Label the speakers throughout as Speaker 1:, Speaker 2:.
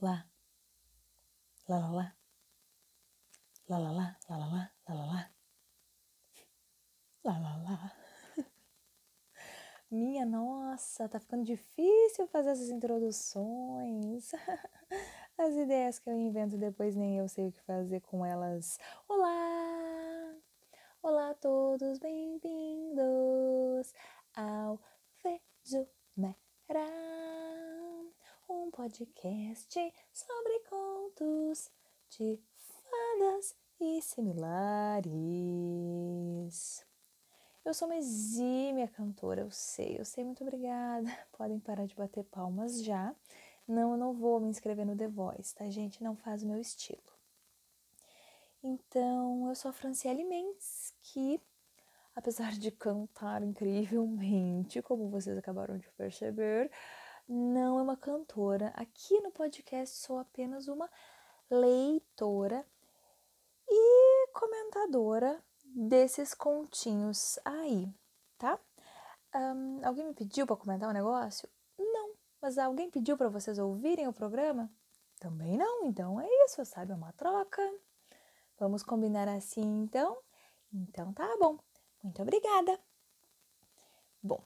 Speaker 1: lá. Lá, lá, lá. Lá, lá, lá, lá, lá, lá, lá, lá. Lá, lá, lá. Minha nossa, tá ficando difícil fazer essas introduções. As ideias que eu invento depois nem eu sei o que fazer com elas. Olá! Olá a todos, bem-vindos ao Vejo um podcast sobre contos de fadas e similares. Eu sou uma exímia cantora, eu sei, eu sei, muito obrigada. Podem parar de bater palmas já. Não, eu não vou me inscrever no The Voice, tá, gente? Não faz o meu estilo. Então, eu sou a Franciele Mendes, que, apesar de cantar incrivelmente, como vocês acabaram de perceber, não é uma cantora. Aqui no podcast sou apenas uma leitora e comentadora desses continhos aí, tá? Um, alguém me pediu para comentar um negócio? Não, mas alguém pediu para vocês ouvirem o programa? Também não, então é isso, sabe? É uma troca. Vamos combinar assim então? Então tá bom. Muito obrigada. Bom,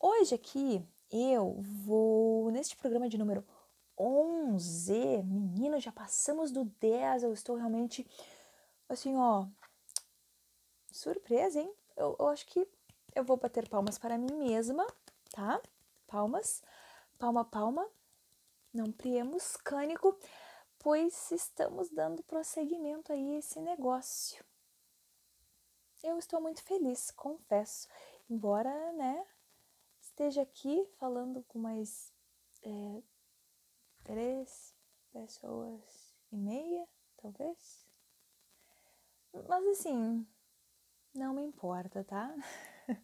Speaker 1: hoje aqui eu vou neste programa de número 11. Menino, já passamos do 10. Eu estou realmente assim, ó, surpresa, hein? Eu, eu acho que eu vou bater palmas para mim mesma, tá? Palmas, palma, palma. Não priemos cânico, pois estamos dando prosseguimento aí a esse negócio. Eu estou muito feliz, confesso. Embora, né, esteja aqui falando com mais é, três pessoas e meia, talvez. Mas assim, não me importa, tá?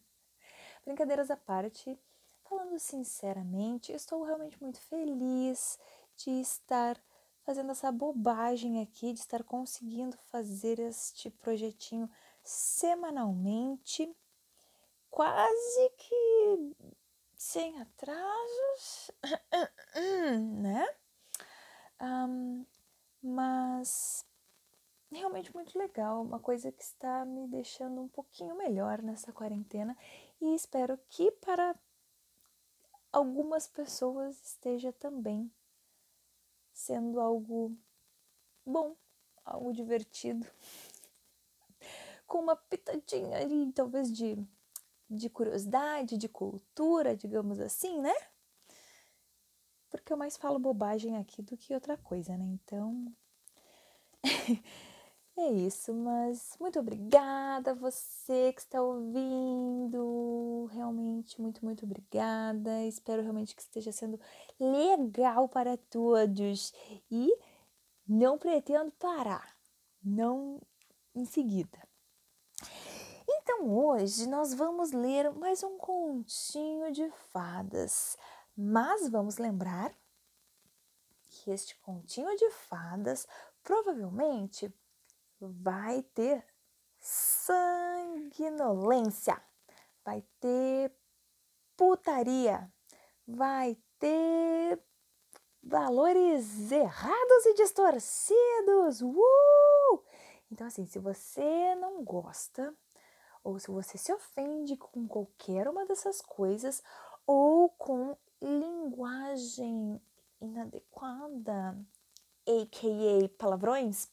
Speaker 1: Brincadeiras à parte, falando sinceramente, estou realmente muito feliz de estar fazendo essa bobagem aqui, de estar conseguindo fazer este projetinho semanalmente, quase que sem atrasos, né? Um, mas realmente muito legal, uma coisa que está me deixando um pouquinho melhor nessa quarentena e espero que para algumas pessoas esteja também sendo algo bom, algo divertido, com uma pitadinha ali, talvez de de curiosidade, de cultura, digamos assim, né? Porque eu mais falo bobagem aqui do que outra coisa, né? Então. é isso, mas muito obrigada a você que está ouvindo. Realmente, muito, muito obrigada. Espero realmente que esteja sendo legal para todos. E não pretendo parar. Não em seguida. Então hoje nós vamos ler mais um continho de fadas, mas vamos lembrar que este continho de fadas provavelmente vai ter sanguinolência, vai ter putaria, vai ter valores errados e distorcidos. Uh! Então, assim, se você não gosta ou se você se ofende com qualquer uma dessas coisas, ou com linguagem inadequada, aka palavrões.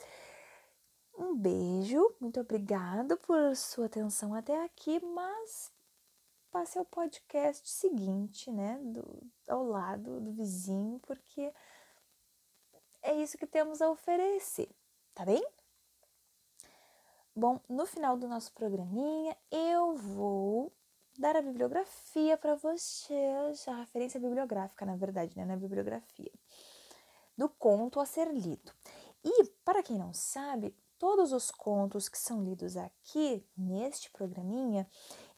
Speaker 1: Um beijo, muito obrigada por sua atenção até aqui, mas passe ao podcast seguinte, né, do, ao lado do vizinho, porque é isso que temos a oferecer, tá bem? Bom, no final do nosso programinha, eu vou dar a bibliografia para vocês, a referência bibliográfica, na verdade, né, na bibliografia, do conto a ser lido. E, para quem não sabe, todos os contos que são lidos aqui neste programinha,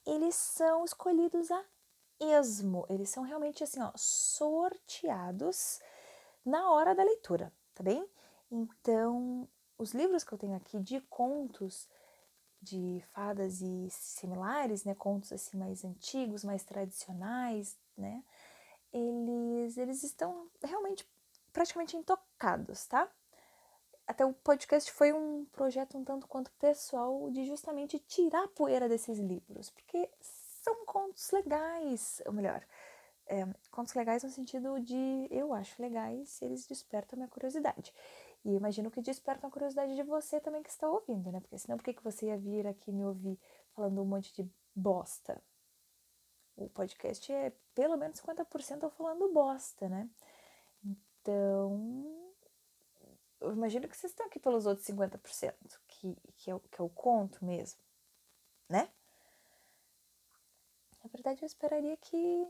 Speaker 1: eles são escolhidos a esmo, eles são realmente assim, ó, sorteados na hora da leitura, tá bem? Então, os livros que eu tenho aqui de contos de fadas e similares, né, contos assim mais antigos, mais tradicionais, né, eles eles estão realmente praticamente intocados, tá? Até o podcast foi um projeto um tanto quanto pessoal de justamente tirar a poeira desses livros, porque são contos legais, ou melhor, é, contos legais no sentido de eu acho legais, eles despertam a minha curiosidade. E imagino que despertam a curiosidade de você também que está ouvindo, né? Porque senão por que, que você ia vir aqui me ouvir falando um monte de bosta? O podcast é pelo menos 50% eu falando bosta, né? Então, eu imagino que vocês estão aqui pelos outros 50%, que, que, é, o, que é o conto mesmo, né? Na verdade, eu esperaria que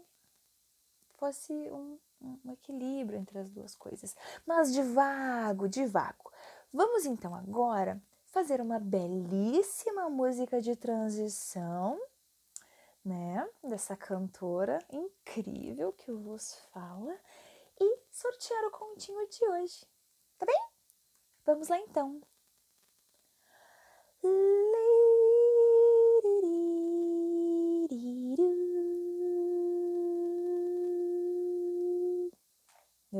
Speaker 1: fosse um, um equilíbrio entre as duas coisas. Mas devago, devago. Vamos então agora fazer uma belíssima música de transição, né? Dessa cantora incrível que vos fala e sortear o continho de hoje. Tá bem? Vamos lá então.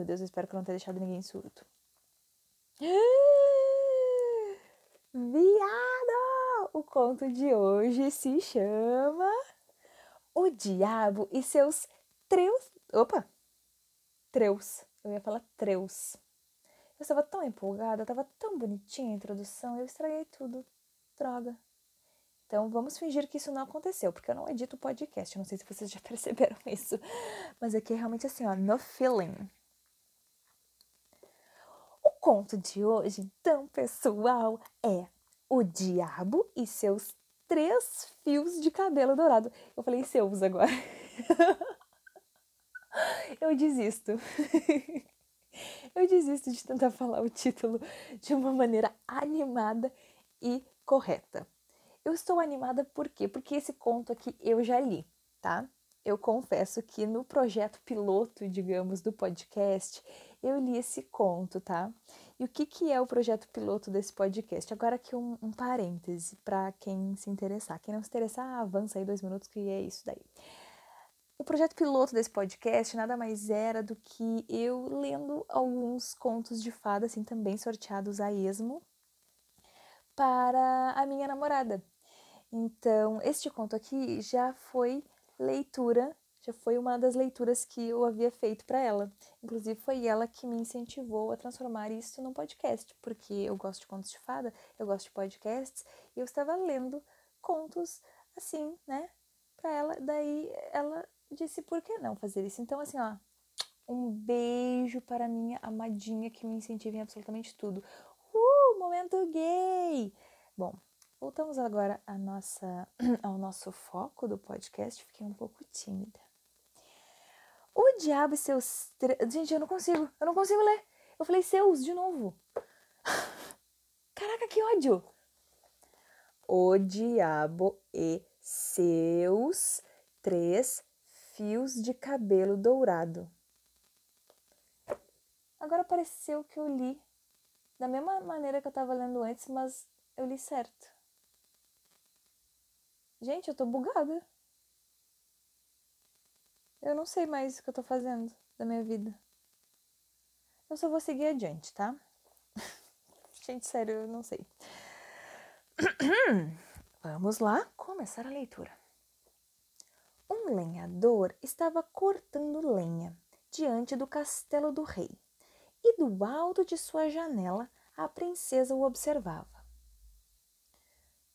Speaker 1: Meu Deus, eu espero que eu não tenha deixado ninguém surdo. Viado! O conto de hoje se chama O Diabo e seus treus. Opa! Treus. Eu ia falar treus. Eu estava tão empolgada, estava tão bonitinha a introdução, eu estraguei tudo. Droga. Então vamos fingir que isso não aconteceu, porque eu não edito podcast. Não sei se vocês já perceberam isso. Mas aqui é realmente assim, ó, no feeling conto de hoje, então, pessoal, é O Diabo e seus três fios de cabelo dourado. Eu falei seus agora. Eu desisto. Eu desisto de tentar falar o título de uma maneira animada e correta. Eu estou animada por quê? Porque esse conto aqui eu já li, tá? Eu confesso que no projeto piloto, digamos, do podcast, eu li esse conto, tá? E o que, que é o projeto piloto desse podcast? Agora aqui um, um parêntese para quem se interessar. Quem não se interessar, avança aí dois minutos que é isso daí. O projeto piloto desse podcast nada mais era do que eu lendo alguns contos de fada, assim, também sorteados a esmo, para a minha namorada. Então, este conto aqui já foi leitura já foi uma das leituras que eu havia feito para ela. Inclusive, foi ela que me incentivou a transformar isso num podcast, porque eu gosto de contos de fada, eu gosto de podcasts, e eu estava lendo contos assim, né, para ela. Daí ela disse: por que não fazer isso? Então, assim, ó, um beijo para minha amadinha que me incentiva em absolutamente tudo. Uh, momento gay! Bom, voltamos agora nossa, ao nosso foco do podcast. Fiquei um pouco tímida. O diabo e seus. Gente, eu não consigo. Eu não consigo ler. Eu falei seus de novo. Caraca, que ódio! O diabo e seus três fios de cabelo dourado. Agora pareceu que eu li da mesma maneira que eu tava lendo antes, mas eu li certo. Gente, eu tô bugada. Eu não sei mais o que eu tô fazendo da minha vida. Eu só vou seguir adiante, tá? Gente, sério, eu não sei. Vamos lá começar a leitura. Um lenhador estava cortando lenha diante do castelo do rei, e do alto de sua janela a princesa o observava.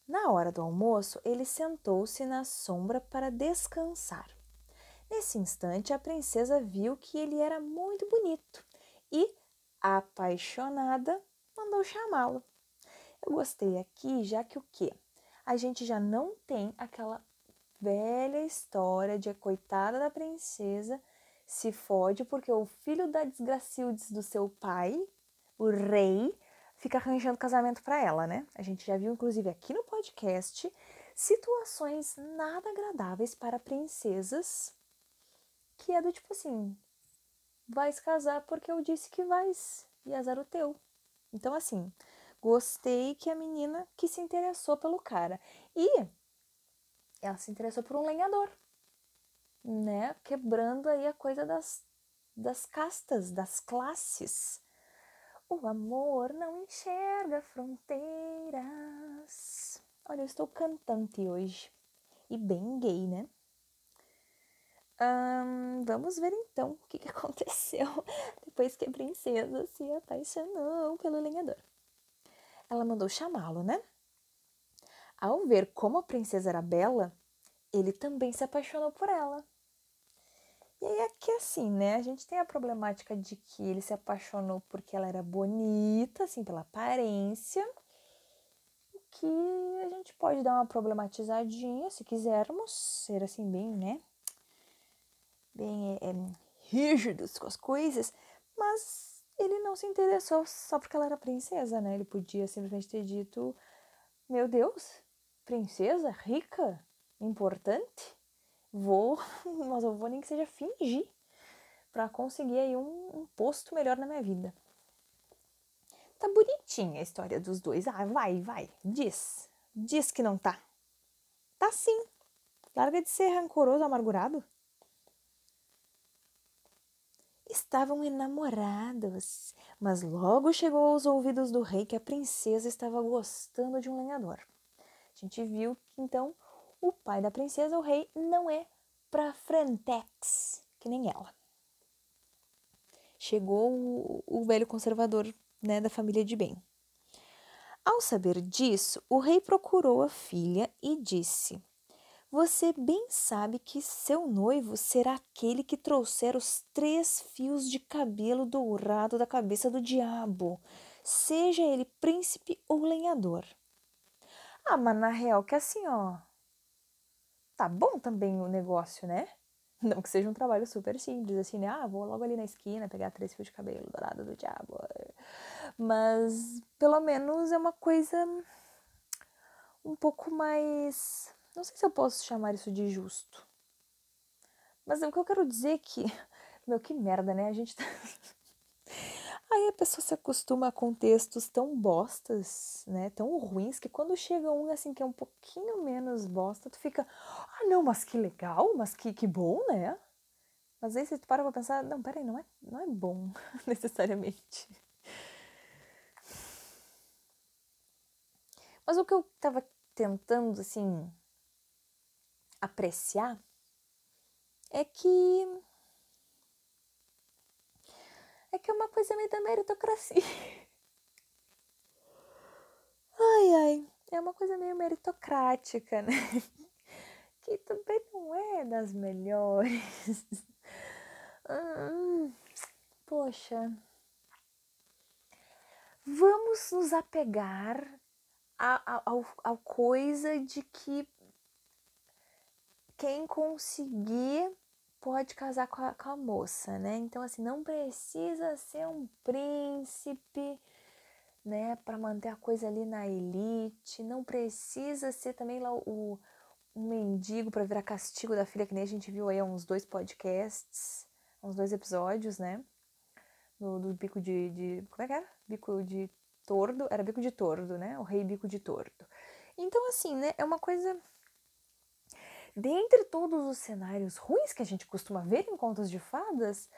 Speaker 1: Na hora do almoço, ele sentou-se na sombra para descansar. Nesse instante, a princesa viu que ele era muito bonito e, apaixonada, mandou chamá-lo. Eu gostei aqui, já que o quê? A gente já não tem aquela velha história de a coitada da princesa se fode porque o filho da desgracildes do seu pai, o rei, fica arranjando casamento para ela, né? A gente já viu, inclusive, aqui no podcast, situações nada agradáveis para princesas que é do tipo assim, vais casar porque eu disse que vais, e azar o teu. Então, assim, gostei que a menina que se interessou pelo cara. E ela se interessou por um lenhador, né? Quebrando aí a coisa das das castas, das classes. O amor não enxerga fronteiras. Olha, eu estou cantante hoje. E bem gay, né? Vamos ver então o que, que aconteceu depois que a princesa se apaixonou pelo lenhador. Ela mandou chamá-lo, né? Ao ver como a princesa era bela, ele também se apaixonou por ela. E aí aqui assim, né? A gente tem a problemática de que ele se apaixonou porque ela era bonita, assim, pela aparência. Que a gente pode dar uma problematizadinha, se quisermos ser assim bem, né? Bem é, rígidos com as coisas, mas ele não se interessou só porque ela era princesa, né? Ele podia simplesmente ter dito: Meu Deus, princesa, rica, importante, vou, mas eu vou nem que seja fingir para conseguir aí um, um, posto melhor na minha vida. Tá bonitinha a história dos dois. Ah, vai, vai, diz. Diz que não tá. Tá sim. Larga de ser rancoroso, amargurado. Estavam enamorados, mas logo chegou aos ouvidos do rei que a princesa estava gostando de um lenhador. A gente viu que então o pai da princesa, o rei, não é pra frentex, que nem ela. Chegou o, o velho conservador né, da família de bem. Ao saber disso, o rei procurou a filha e disse: Você bem sabe que seu noivo será aquele que trouxer os três fios de cabelo dourado da cabeça do diabo, seja ele príncipe ou lenhador. Ah, mas na real que assim, ó. Tá bom também o negócio, né? Não que seja um trabalho super simples, assim, né? Ah, vou logo ali na esquina pegar três fios de cabelo dourado do diabo. Mas pelo menos é uma coisa um pouco mais. Não sei se eu posso chamar isso de justo. Mas o que eu quero dizer é que. Meu, que merda, né? A gente tá. Aí a pessoa se acostuma a contextos tão bostas, né? Tão ruins, que quando chega um assim que é um pouquinho menos bosta, tu fica, ah não, mas que legal, mas que, que bom, né? Mas aí você para pra pensar, não, peraí, não é, não é bom necessariamente. Mas o que eu tava tentando, assim, apreciar é que é que é uma coisa meio da meritocracia. Ai, ai, é uma coisa meio meritocrática, né? Que também não é das melhores. Hum, poxa. Vamos nos apegar à coisa de que quem conseguir pode casar com a, com a moça, né? Então, assim, não precisa ser um príncipe, né, para manter a coisa ali na elite, não precisa ser também lá o, o mendigo para virar castigo da filha, que nem a gente viu aí uns dois podcasts, uns dois episódios, né? Do, do bico de, de. Como é que era? Bico de tordo. Era bico de tordo, né? O rei bico de tordo. Então, assim, né? É uma coisa dentre todos os cenários ruins que a gente costuma ver em contos de fadas,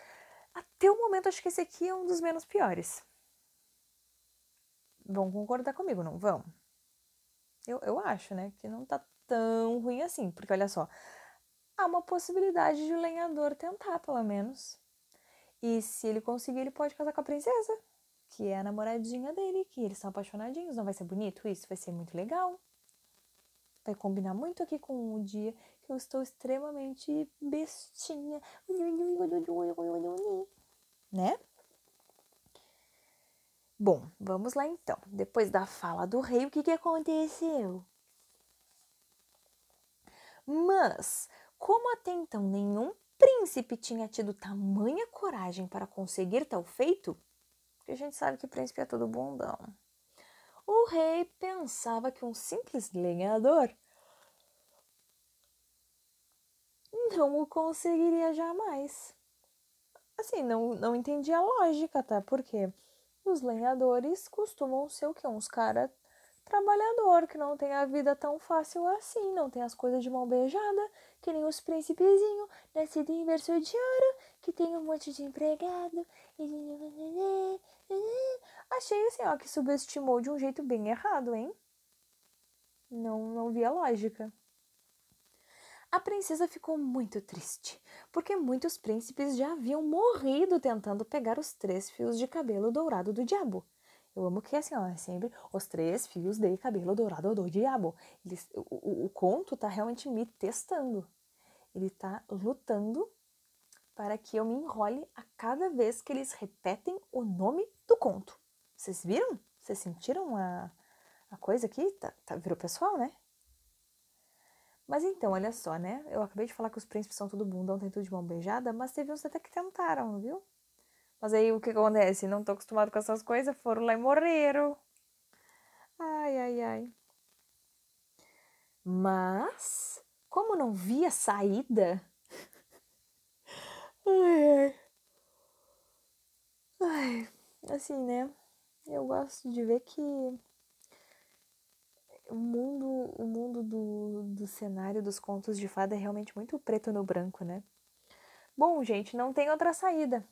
Speaker 1: até o momento acho que esse aqui é um dos menos piores. Vão concordar comigo, não vão? Eu, eu acho, né, que não tá tão ruim assim, porque olha só, há uma possibilidade de o lenhador tentar, pelo menos. E se ele conseguir, ele pode casar com a princesa, que é a namoradinha dele, que eles são apaixonadinhos. Não vai ser bonito isso? Vai ser muito legal vai combinar muito aqui com o dia que eu estou extremamente bestinha, né? Bom, vamos lá então. Depois da fala do rei, o que, que aconteceu? Mas, como até então nenhum príncipe tinha tido tamanha coragem para conseguir tal feito, porque a gente sabe que príncipe é todo bundão o rei pensava que um simples lenhador não o conseguiria jamais. Assim, não, não entendi a lógica, tá? Porque os lenhadores costumam ser o quê? Uns caras trabalhador, que não tem a vida tão fácil assim, não tem as coisas de mão beijada, que nem os príncipezinhos, nascido em berço de ouro, que tem um monte de empregado. Achei assim, ó, que subestimou de um jeito bem errado, hein? Não, não via lógica. A princesa ficou muito triste, porque muitos príncipes já haviam morrido tentando pegar os três fios de cabelo dourado do diabo. Eu amo que assim, ó, é sempre os três fios de cabelo dourado do diabo. Eles, o, o, o conto tá realmente me testando. Ele tá lutando para que eu me enrole a cada vez que eles repetem o nome do conto. Vocês viram? Vocês sentiram a, a coisa aqui? Tá, tá, virou pessoal, né? Mas então, olha só, né? Eu acabei de falar que os príncipes são tudo bundão, tem tudo de mão beijada, mas teve uns até que tentaram, viu? Mas aí o que acontece? Não tô acostumado com essas coisas, foram lá e morreram. Ai, ai, ai. Mas, como não via saída. Ai, ai. Assim, né? Eu gosto de ver que o mundo, o mundo do, do cenário dos contos de fada é realmente muito preto no branco, né? Bom, gente, não tem outra saída.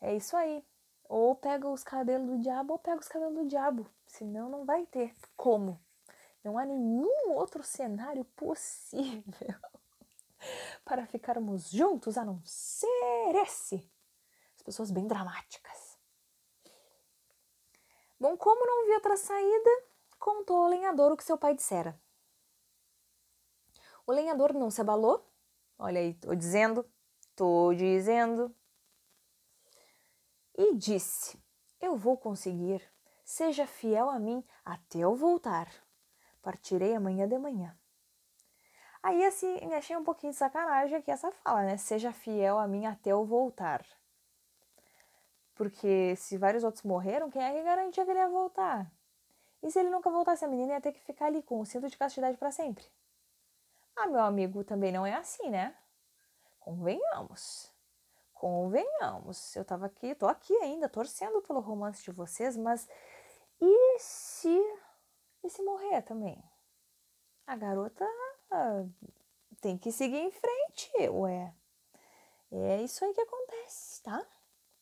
Speaker 1: É isso aí. Ou pega os cabelos do diabo ou pega os cabelos do diabo. Senão não vai ter como. Não há nenhum outro cenário possível para ficarmos juntos a não ser esse. As pessoas bem dramáticas. Bom, como não vi outra saída, contou ao lenhador o que seu pai dissera. O lenhador não se abalou. Olha aí, tô dizendo, tô dizendo. E disse: Eu vou conseguir. Seja fiel a mim até eu voltar. Partirei amanhã de manhã. Aí assim, achei um pouquinho de sacanagem aqui essa fala, né? Seja fiel a mim até eu voltar. Porque se vários outros morreram, quem é que garantia que ele ia voltar? E se ele nunca voltasse, a menina ia ter que ficar ali com o cinto de castidade para sempre. Ah, meu amigo, também não é assim, né? Convenhamos. Convenhamos. Eu tava aqui, tô aqui ainda, torcendo pelo romance de vocês, mas e se. E se morrer também? A garota tem que seguir em frente, ué. É isso aí que acontece, tá?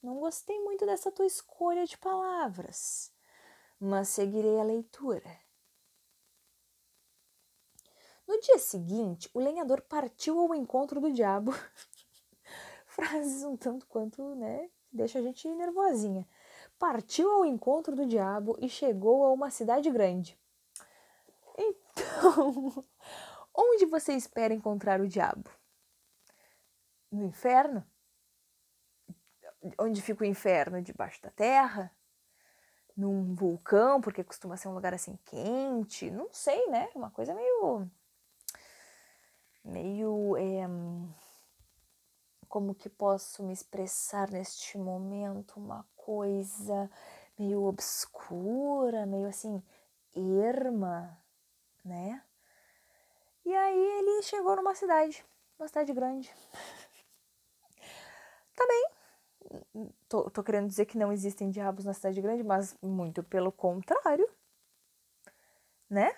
Speaker 1: Não gostei muito dessa tua escolha de palavras mas seguirei a leitura. No dia seguinte, o lenhador partiu ao encontro do diabo. Frases um tanto quanto, né, deixa a gente nervosinha. Partiu ao encontro do diabo e chegou a uma cidade grande. Então, onde você espera encontrar o diabo? No inferno? Onde fica o inferno? Debaixo da terra? num vulcão, porque costuma ser um lugar assim quente, não sei, né? Uma coisa meio. meio. É, como que posso me expressar neste momento? Uma coisa meio obscura, meio assim, erma, né? E aí ele chegou numa cidade, uma cidade grande. tá tô, tô querendo dizer que não existem diabos na cidade grande, mas muito pelo contrário, né?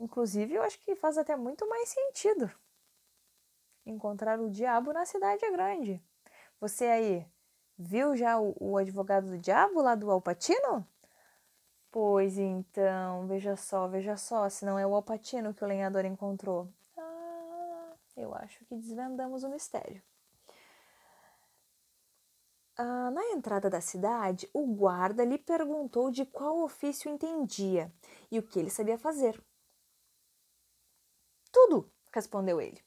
Speaker 1: Inclusive, eu acho que faz até muito mais sentido encontrar o diabo na cidade grande. Você aí viu já o, o advogado do diabo lá do Alpatino? Pois então, veja só, veja só, se não é o Alpatino que o lenhador encontrou. Ah, eu acho que desvendamos o mistério. Ah, na entrada da cidade, o guarda lhe perguntou de qual ofício entendia e o que ele sabia fazer. Tudo, respondeu ele.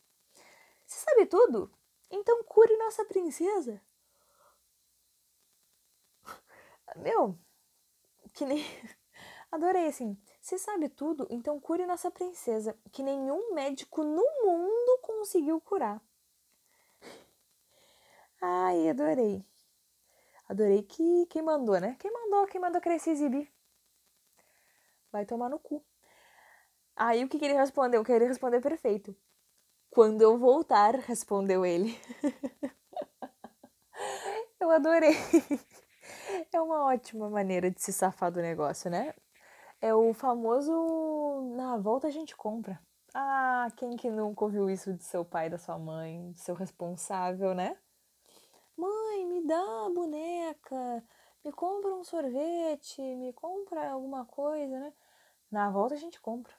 Speaker 1: Se sabe tudo? Então cure nossa princesa. Meu, que nem. Adorei assim. Se sabe tudo, então cure nossa princesa, que nenhum médico no mundo conseguiu curar. Ai, adorei. Adorei que quem mandou, né? Quem mandou, quem mandou querer se exibir? Vai tomar no cu. Aí o que, que ele respondeu? Que ele respondeu perfeito. Quando eu voltar, respondeu ele. eu adorei. É uma ótima maneira de se safar do negócio, né? É o famoso na volta a gente compra. Ah, quem que nunca ouviu isso de seu pai, da sua mãe, seu responsável, né? Mãe, me dá a boneca, me compra um sorvete, me compra alguma coisa, né? Na volta a gente compra.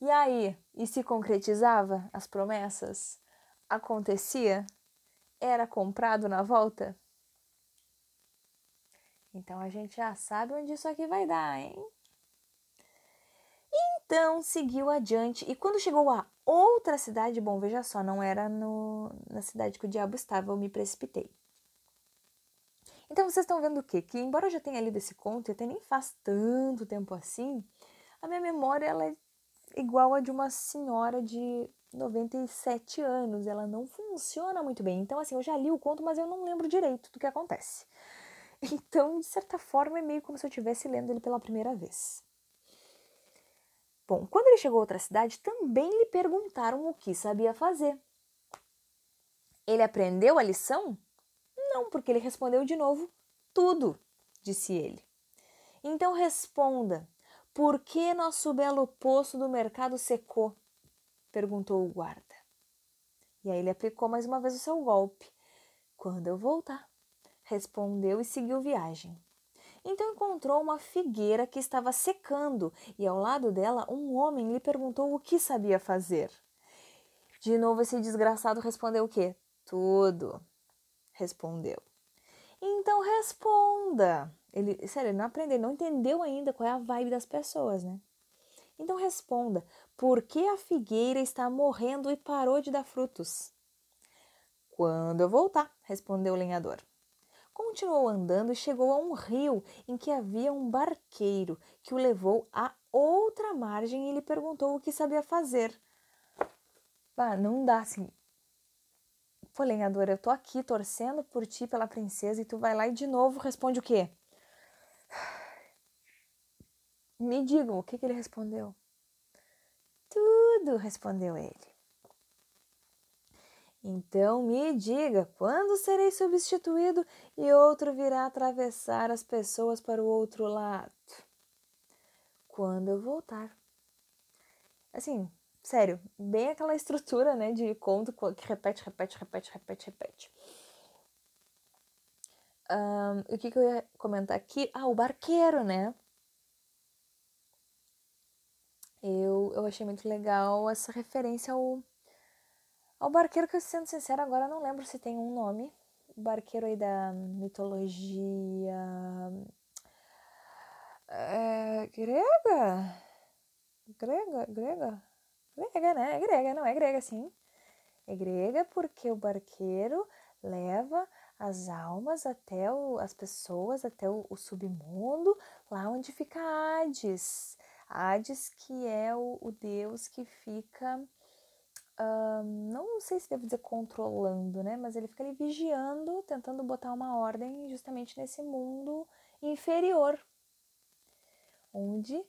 Speaker 1: E aí, e se concretizava as promessas? Acontecia? Era comprado na volta? Então a gente já sabe onde isso aqui vai dar, hein? Então seguiu adiante e quando chegou a outra cidade, bom, veja só, não era no, na cidade que o diabo estava, eu me precipitei. Então vocês estão vendo o quê? Que embora eu já tenha lido esse conto e até nem faz tanto tempo assim, a minha memória ela é igual a de uma senhora de 97 anos, ela não funciona muito bem. Então assim, eu já li o conto, mas eu não lembro direito do que acontece. Então, de certa forma, é meio como se eu estivesse lendo ele pela primeira vez. Bom, quando ele chegou a outra cidade, também lhe perguntaram o que sabia fazer. Ele aprendeu a lição? Não, porque ele respondeu de novo: tudo, disse ele. Então responda: por que nosso belo poço do mercado secou? perguntou o guarda. E aí ele aplicou mais uma vez o seu golpe. Quando eu voltar, respondeu e seguiu viagem. Então encontrou uma figueira que estava secando e ao lado dela um homem lhe perguntou o que sabia fazer. De novo esse desgraçado respondeu o quê? Tudo. Respondeu. Então responda. Ele, sério, ele não aprendeu, não entendeu ainda qual é a vibe das pessoas, né? Então responda: por que a figueira está morrendo e parou de dar frutos? Quando eu voltar, respondeu o lenhador. Continuou andando e chegou a um rio em que havia um barqueiro que o levou a outra margem e lhe perguntou o que sabia fazer. Ah, não dá assim. Pô, lenhador, eu tô aqui torcendo por ti, pela princesa, e tu vai lá e de novo responde o quê? Me digam, o que, que ele respondeu? Tudo, respondeu ele. Então me diga quando serei substituído e outro virá atravessar as pessoas para o outro lado. Quando eu voltar. Assim, sério, bem aquela estrutura, né, de conto que repete, repete, repete, repete, repete. Um, o que, que eu ia comentar aqui? Ah, o barqueiro, né? Eu, eu achei muito legal essa referência ao o barqueiro que, sendo sincero, agora não lembro se tem um nome. O barqueiro aí da mitologia. É, grega? Grega? Grega? Grega, né? É grega, não é grega, sim. É grega porque o barqueiro leva as almas até o, as pessoas até o, o submundo, lá onde fica Hades. Hades que é o, o deus que fica não sei se devo dizer controlando, né? Mas ele fica ali vigiando, tentando botar uma ordem justamente nesse mundo inferior, onde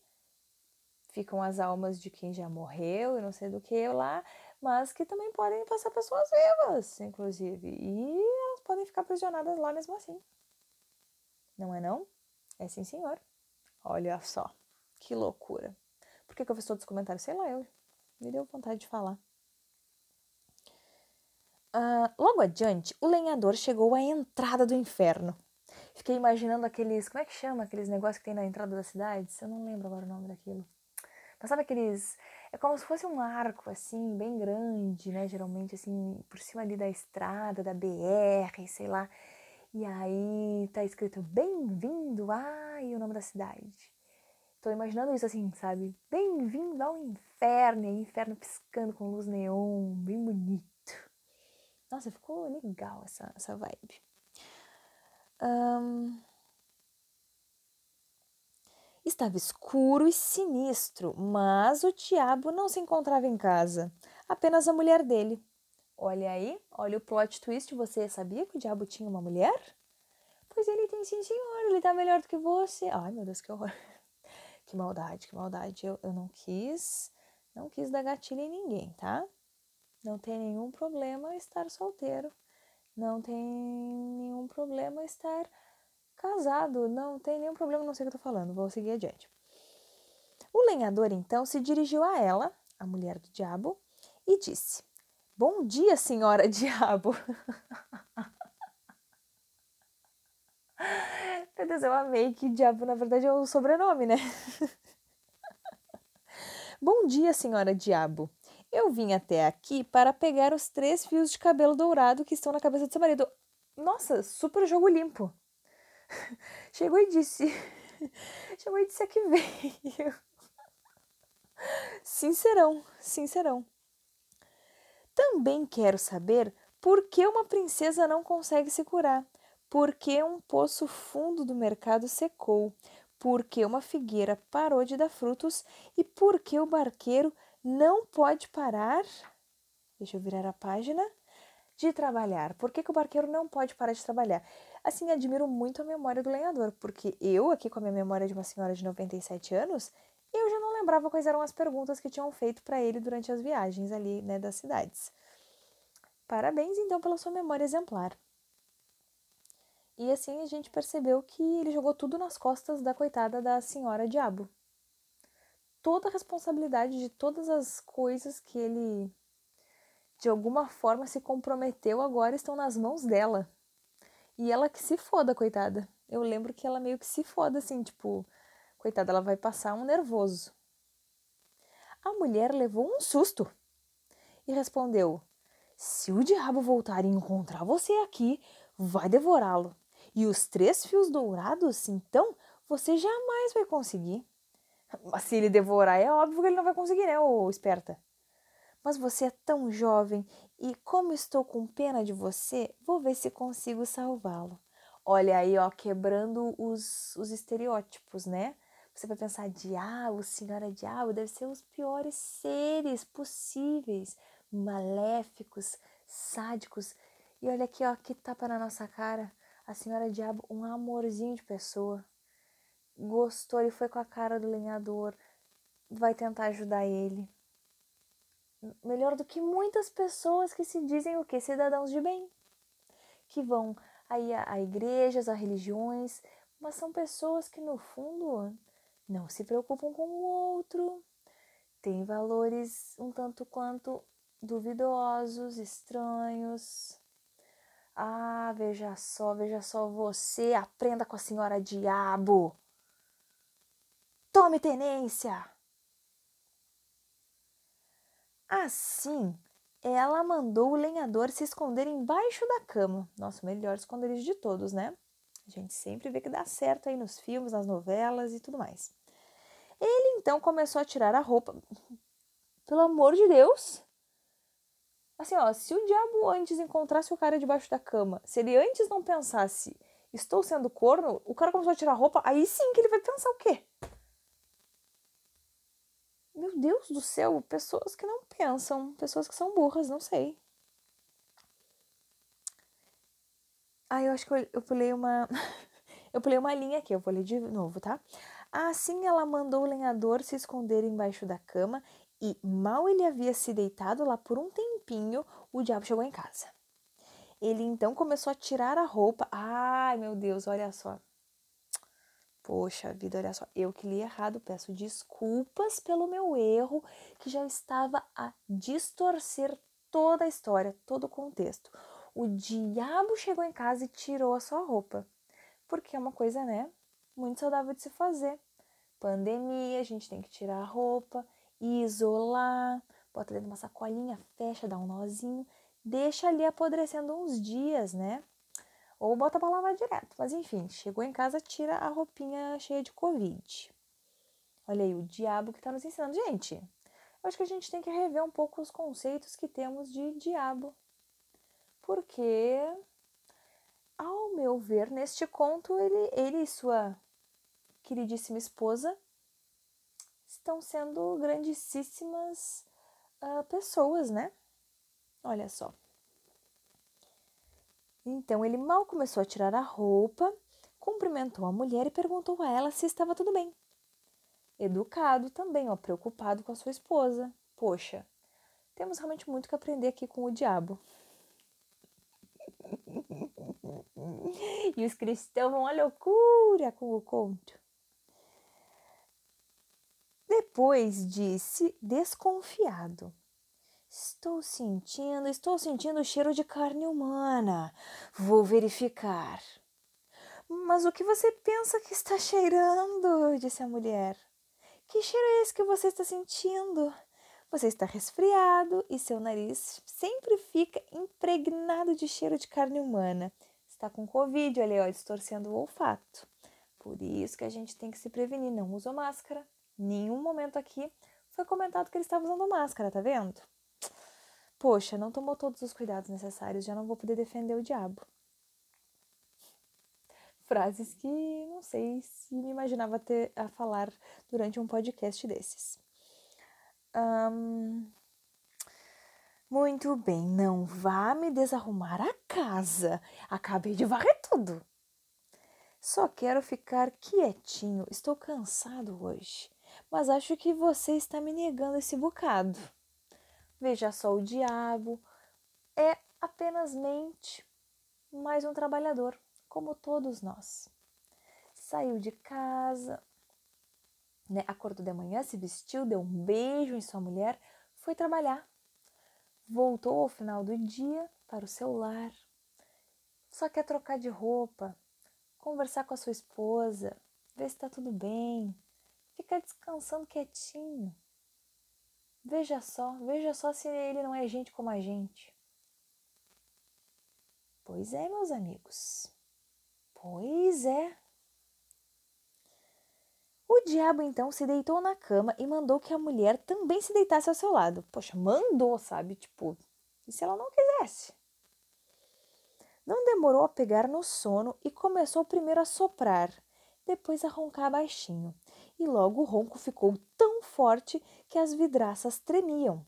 Speaker 1: ficam as almas de quem já morreu e não sei do que lá, mas que também podem passar pessoas vivas, inclusive, e elas podem ficar aprisionadas lá mesmo assim. Não é não? É sim, senhor. Olha só, que loucura. Por que, que eu fiz todos os comentários? Sei lá, eu me deu vontade de falar. Uh, logo adiante, o lenhador chegou à entrada do inferno. Fiquei imaginando aqueles. Como é que chama aqueles negócios que tem na entrada das cidades? Eu não lembro agora o nome daquilo. Mas sabe aqueles. É como se fosse um arco, assim, bem grande, né? Geralmente, assim, por cima ali da estrada, da BR, sei lá. E aí tá escrito Bem-vindo a. e o nome da cidade. Tô imaginando isso assim, sabe? Bem-vindo ao inferno, e inferno piscando com luz neon, bem bonito. Nossa, ficou legal essa, essa vibe. Um... Estava escuro e sinistro, mas o diabo não se encontrava em casa, apenas a mulher dele. Olha aí, olha o plot twist. Você sabia que o diabo tinha uma mulher? Pois ele tem sim, senhor. Ele tá melhor do que você. Ai, meu Deus, que horror. Que maldade, que maldade. Eu, eu não quis, não quis dar gatilho em ninguém, tá? Não tem nenhum problema estar solteiro. Não tem nenhum problema estar casado. Não tem nenhum problema, não sei o que eu tô falando. Vou seguir adiante. O lenhador então se dirigiu a ela, a mulher do diabo, e disse: Bom dia, senhora diabo. Meu Deus, eu amei que diabo na verdade é o sobrenome, né? Bom dia, senhora diabo. Eu vim até aqui para pegar os três fios de cabelo dourado que estão na cabeça do seu marido. Nossa, super jogo limpo. Chegou e disse. Chegou e disse que veio. Sincerão, sincerão. Também quero saber por que uma princesa não consegue se curar, por que um poço fundo do mercado secou, por que uma figueira parou de dar frutos e por que o barqueiro não pode parar. Deixa eu virar a página. De trabalhar. Por que, que o barqueiro não pode parar de trabalhar? Assim, admiro muito a memória do lenhador, porque eu, aqui com a minha memória de uma senhora de 97 anos, eu já não lembrava quais eram as perguntas que tinham feito para ele durante as viagens ali, né, das cidades. Parabéns, então, pela sua memória exemplar. E assim a gente percebeu que ele jogou tudo nas costas da coitada da senhora Diabo. Toda a responsabilidade de todas as coisas que ele de alguma forma se comprometeu agora estão nas mãos dela. E ela que se foda, coitada. Eu lembro que ela meio que se foda assim, tipo, coitada, ela vai passar um nervoso. A mulher levou um susto e respondeu: Se o diabo voltar e encontrar você aqui, vai devorá-lo. E os três fios dourados, então, você jamais vai conseguir. Se ele devorar, é óbvio que ele não vai conseguir, né, ô esperta? Mas você é tão jovem e, como estou com pena de você, vou ver se consigo salvá-lo. Olha aí, ó, quebrando os, os estereótipos, né? Você vai pensar, diabo, senhora diabo, deve ser os piores seres possíveis, maléficos, sádicos. E olha aqui, ó, que tapa na nossa cara. A senhora diabo, um amorzinho de pessoa. Gostou, e foi com a cara do lenhador. Vai tentar ajudar ele melhor do que muitas pessoas que se dizem o que? Cidadãos de bem. Que vão aí a, a igrejas, a religiões, mas são pessoas que no fundo não se preocupam com o outro, têm valores um tanto quanto duvidosos, estranhos. Ah, veja só, veja só você, aprenda com a senhora diabo. Tome tenência. Assim, ela mandou o lenhador se esconder embaixo da cama. Nossa, o melhor esconderijo de todos, né? A gente sempre vê que dá certo aí nos filmes, nas novelas e tudo mais. Ele então começou a tirar a roupa. Pelo amor de Deus! Assim, ó, se o diabo antes encontrasse o cara debaixo da cama, se ele antes não pensasse, estou sendo corno, o cara começou a tirar a roupa, aí sim que ele vai pensar o quê? Meu Deus do céu, pessoas que não pensam, pessoas que são burras, não sei. Ah, eu acho que eu, eu pulei uma. eu pulei uma linha aqui, eu vou ler de novo, tá? Assim ela mandou o lenhador se esconder embaixo da cama e, mal ele havia se deitado lá por um tempinho, o diabo chegou em casa. Ele então começou a tirar a roupa. Ai, meu Deus, olha só. Poxa vida, olha só, eu que li errado, peço desculpas pelo meu erro, que já estava a distorcer toda a história, todo o contexto. O diabo chegou em casa e tirou a sua roupa, porque é uma coisa, né, muito saudável de se fazer. Pandemia, a gente tem que tirar a roupa, isolar, bota dentro de uma sacolinha, fecha, dá um nozinho, deixa ali apodrecendo uns dias, né? Ou bota pra lavar direto. Mas enfim, chegou em casa, tira a roupinha cheia de Covid. Olha aí, o diabo que tá nos ensinando. Gente, eu acho que a gente tem que rever um pouco os conceitos que temos de diabo. Porque, ao meu ver, neste conto, ele, ele e sua queridíssima esposa estão sendo grandíssimas uh, pessoas, né? Olha só. Então ele mal começou a tirar a roupa, cumprimentou a mulher e perguntou a ela se estava tudo bem. Educado também, ó, preocupado com a sua esposa. Poxa, temos realmente muito que aprender aqui com o diabo. e os cristãos vão à loucura com o conto. Depois disse, desconfiado: Estou sentindo, estou sentindo o cheiro de carne humana. Vou verificar. Mas o que você pensa que está cheirando? disse a mulher. Que cheiro é esse que você está sentindo? Você está resfriado e seu nariz sempre fica impregnado de cheiro de carne humana. Está com Covid, olha aí, distorcendo o olfato. Por isso que a gente tem que se prevenir. Não usa máscara. Nenhum momento aqui foi comentado que ele estava usando máscara, tá vendo? Poxa, não tomou todos os cuidados necessários, já não vou poder defender o diabo frases que não sei se me imaginava ter a falar durante um podcast desses. Um, muito bem, não vá me desarrumar a casa. Acabei de varrer tudo. Só quero ficar quietinho. Estou cansado hoje, mas acho que você está me negando esse bocado. Veja só, o diabo é apenas mente, mais um trabalhador como todos nós. Saiu de casa, né, acordou de manhã, se vestiu, deu um beijo em sua mulher, foi trabalhar. Voltou ao final do dia para o seu lar. Só quer trocar de roupa, conversar com a sua esposa, ver se está tudo bem, ficar descansando quietinho. Veja só, veja só se ele não é gente como a gente. Pois é, meus amigos. Pois é. O diabo então se deitou na cama e mandou que a mulher também se deitasse ao seu lado. Poxa, mandou, sabe? Tipo, e se ela não quisesse? Não demorou a pegar no sono e começou primeiro a soprar, depois a roncar baixinho. E logo o ronco ficou tão forte que as vidraças tremiam.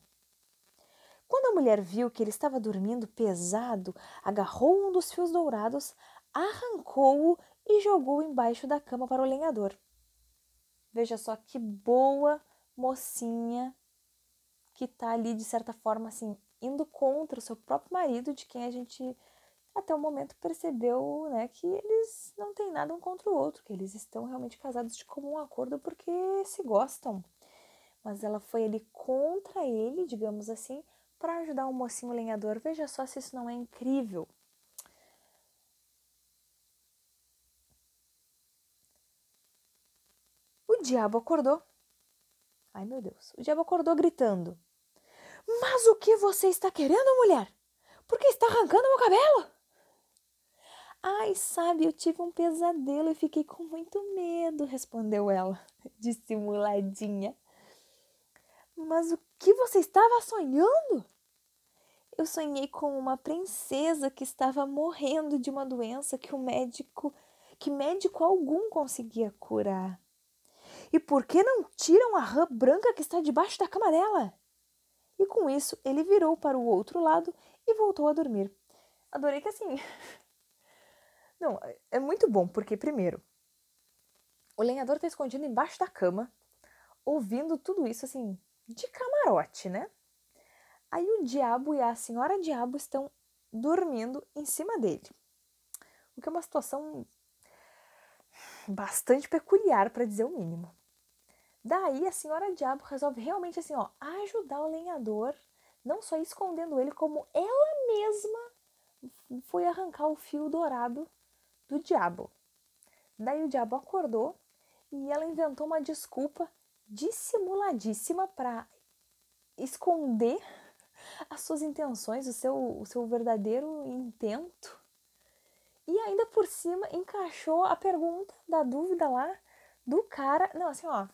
Speaker 1: Quando a mulher viu que ele estava dormindo pesado, agarrou um dos fios dourados, arrancou-o e jogou embaixo da cama para o lenhador. Veja só que boa mocinha que está ali, de certa forma, assim, indo contra o seu próprio marido, de quem a gente até o momento percebeu né, que eles não têm nada um contra o outro, que eles estão realmente casados de comum acordo porque se gostam. Mas ela foi ali contra ele, digamos assim, para ajudar o mocinho lenhador. Veja só se isso não é incrível. diabo acordou. Ai, meu Deus. O diabo acordou gritando: Mas o que você está querendo, mulher? Por que está arrancando meu cabelo? Ai, sabe, eu tive um pesadelo e fiquei com muito medo, respondeu ela, dissimuladinha. Mas o que você estava sonhando? Eu sonhei com uma princesa que estava morrendo de uma doença que o médico, que médico algum conseguia curar. E por que não tiram a rã branca que está debaixo da cama dela? E com isso, ele virou para o outro lado e voltou a dormir. Adorei que assim. Não, é muito bom, porque, primeiro, o lenhador está escondido embaixo da cama, ouvindo tudo isso, assim, de camarote, né? Aí o diabo e a senhora diabo estão dormindo em cima dele. O que é uma situação bastante peculiar, para dizer o mínimo. Daí a senhora diabo resolve realmente assim, ó, ajudar o lenhador, não só escondendo ele, como ela mesma foi arrancar o fio dourado do diabo. Daí o diabo acordou e ela inventou uma desculpa dissimuladíssima para esconder as suas intenções, o seu, o seu verdadeiro intento. E ainda por cima encaixou a pergunta da dúvida lá do cara. Não, assim, ó,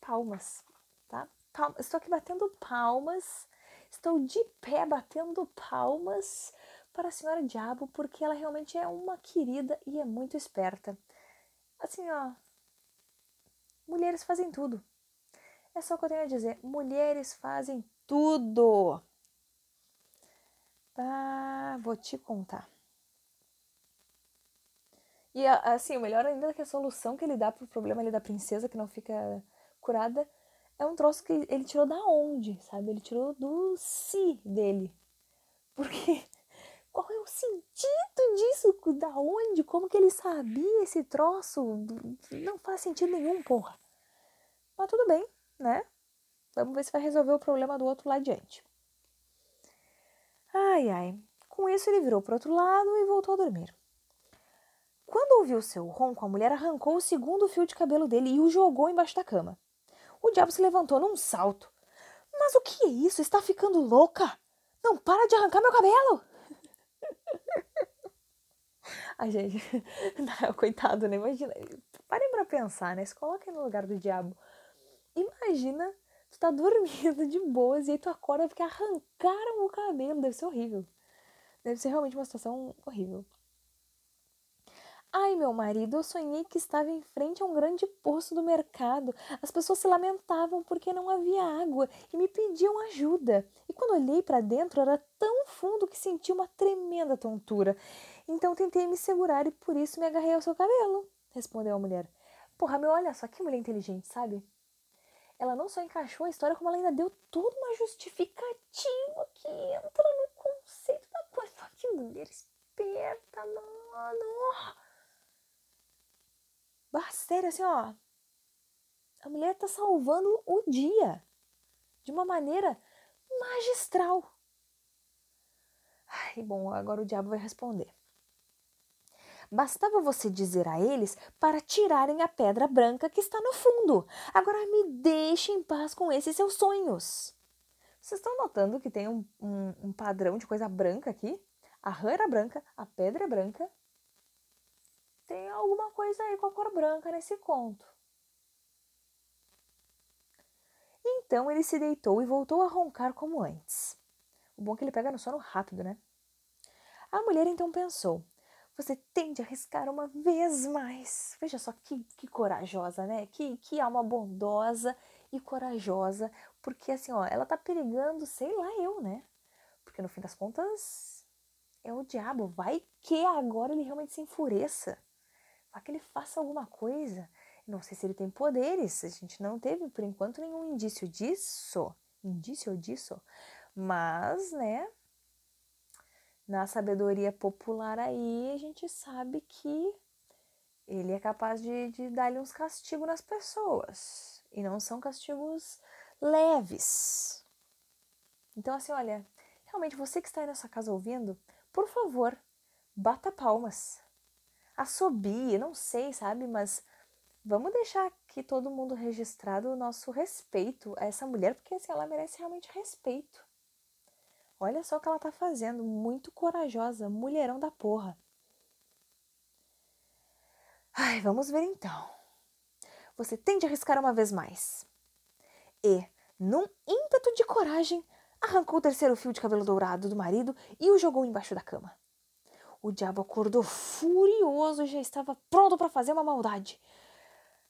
Speaker 1: palmas, tá? Palmas. Estou aqui batendo palmas, estou de pé batendo palmas para a senhora Diabo, porque ela realmente é uma querida e é muito esperta. Assim, ó, mulheres fazem tudo. É só o que eu tenho a dizer. Mulheres fazem tudo. Ah, vou te contar. E assim, o melhor ainda é que a solução que ele dá pro problema ali da princesa que não fica curada é um troço que ele tirou da onde, sabe? Ele tirou do si dele. Porque qual é o sentido disso? Da onde? Como que ele sabia esse troço? Não faz sentido nenhum, porra. Mas tudo bem, né? Vamos ver se vai resolver o problema do outro lá adiante. Ai, ai. Com isso, ele virou para outro lado e voltou a dormir. Quando ouviu seu ronco, a mulher arrancou o segundo fio de cabelo dele e o jogou embaixo da cama. O diabo se levantou num salto. Mas o que é isso? Está ficando louca? Não para de arrancar meu cabelo! Ai, gente, não, coitado, né? Imagina, parem pra pensar, né? Se coloquem no lugar do diabo. Imagina, tu tá dormindo de boas e aí tu acorda porque arrancaram o cabelo. Deve ser horrível. Deve ser realmente uma situação horrível. Ai, meu marido, eu sonhei que estava em frente a um grande poço do mercado. As pessoas se lamentavam porque não havia água e me pediam ajuda. E quando olhei para dentro, era tão fundo que senti uma tremenda tontura. Então tentei me segurar e por isso me agarrei ao seu cabelo, respondeu a mulher. Porra, meu, olha só que mulher inteligente, sabe? Ela não só encaixou a história, como ela ainda deu toda uma justificativa que entra no conceito da coisa. Que mulher esperta, mano! Sério, assim, ó. A mulher tá salvando o dia de uma maneira magistral. Ai, bom, agora o diabo vai responder. Bastava você dizer a eles para tirarem a pedra branca que está no fundo. Agora me deixe em paz com esses seus sonhos. Vocês estão notando que tem um, um, um padrão de coisa branca aqui? A rã era branca, a pedra é branca. Tem alguma coisa aí com a cor branca nesse conto. Então ele se deitou e voltou a roncar como antes. O bom é que ele pega no sono rápido, né? A mulher então pensou: você tende a arriscar uma vez mais. Veja só que, que corajosa, né? Que, que alma bondosa e corajosa, porque assim, ó, ela tá perigando, sei lá eu, né? Porque no fim das contas é o diabo. Vai que agora ele realmente se enfureça. Vai que ele faça alguma coisa. Não sei se ele tem poderes. A gente não teve, por enquanto, nenhum indício disso. Indício disso. Mas, né? na sabedoria popular aí, a gente sabe que ele é capaz de, de dar-lhe uns castigos nas pessoas. E não são castigos leves. Então, assim, olha, realmente você que está aí nessa casa ouvindo, por favor, bata palmas. Assobie, não sei, sabe? Mas vamos deixar aqui todo mundo registrado o nosso respeito a essa mulher, porque assim, ela merece realmente respeito. Olha só o que ela tá fazendo, muito corajosa, mulherão da porra. Ai, vamos ver então. Você tem de arriscar uma vez mais. E, num ímpeto de coragem, arrancou o terceiro fio de cabelo dourado do marido e o jogou embaixo da cama. O diabo acordou furioso e já estava pronto para fazer uma maldade.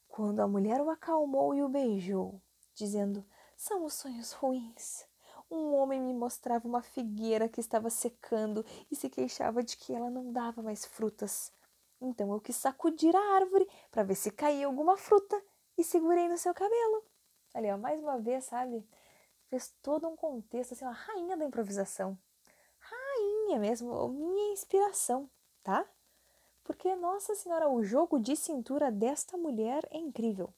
Speaker 1: Quando a mulher o acalmou e o beijou, dizendo: São os sonhos ruins um homem me mostrava uma figueira que estava secando e se queixava de que ela não dava mais frutas. Então eu quis sacudir a árvore para ver se caía alguma fruta e segurei no seu cabelo. Ali, ó, mais uma vez, sabe? Fez todo um contexto, assim, uma rainha da improvisação. Rainha mesmo, minha inspiração, tá? Porque, nossa senhora, o jogo de cintura desta mulher é incrível.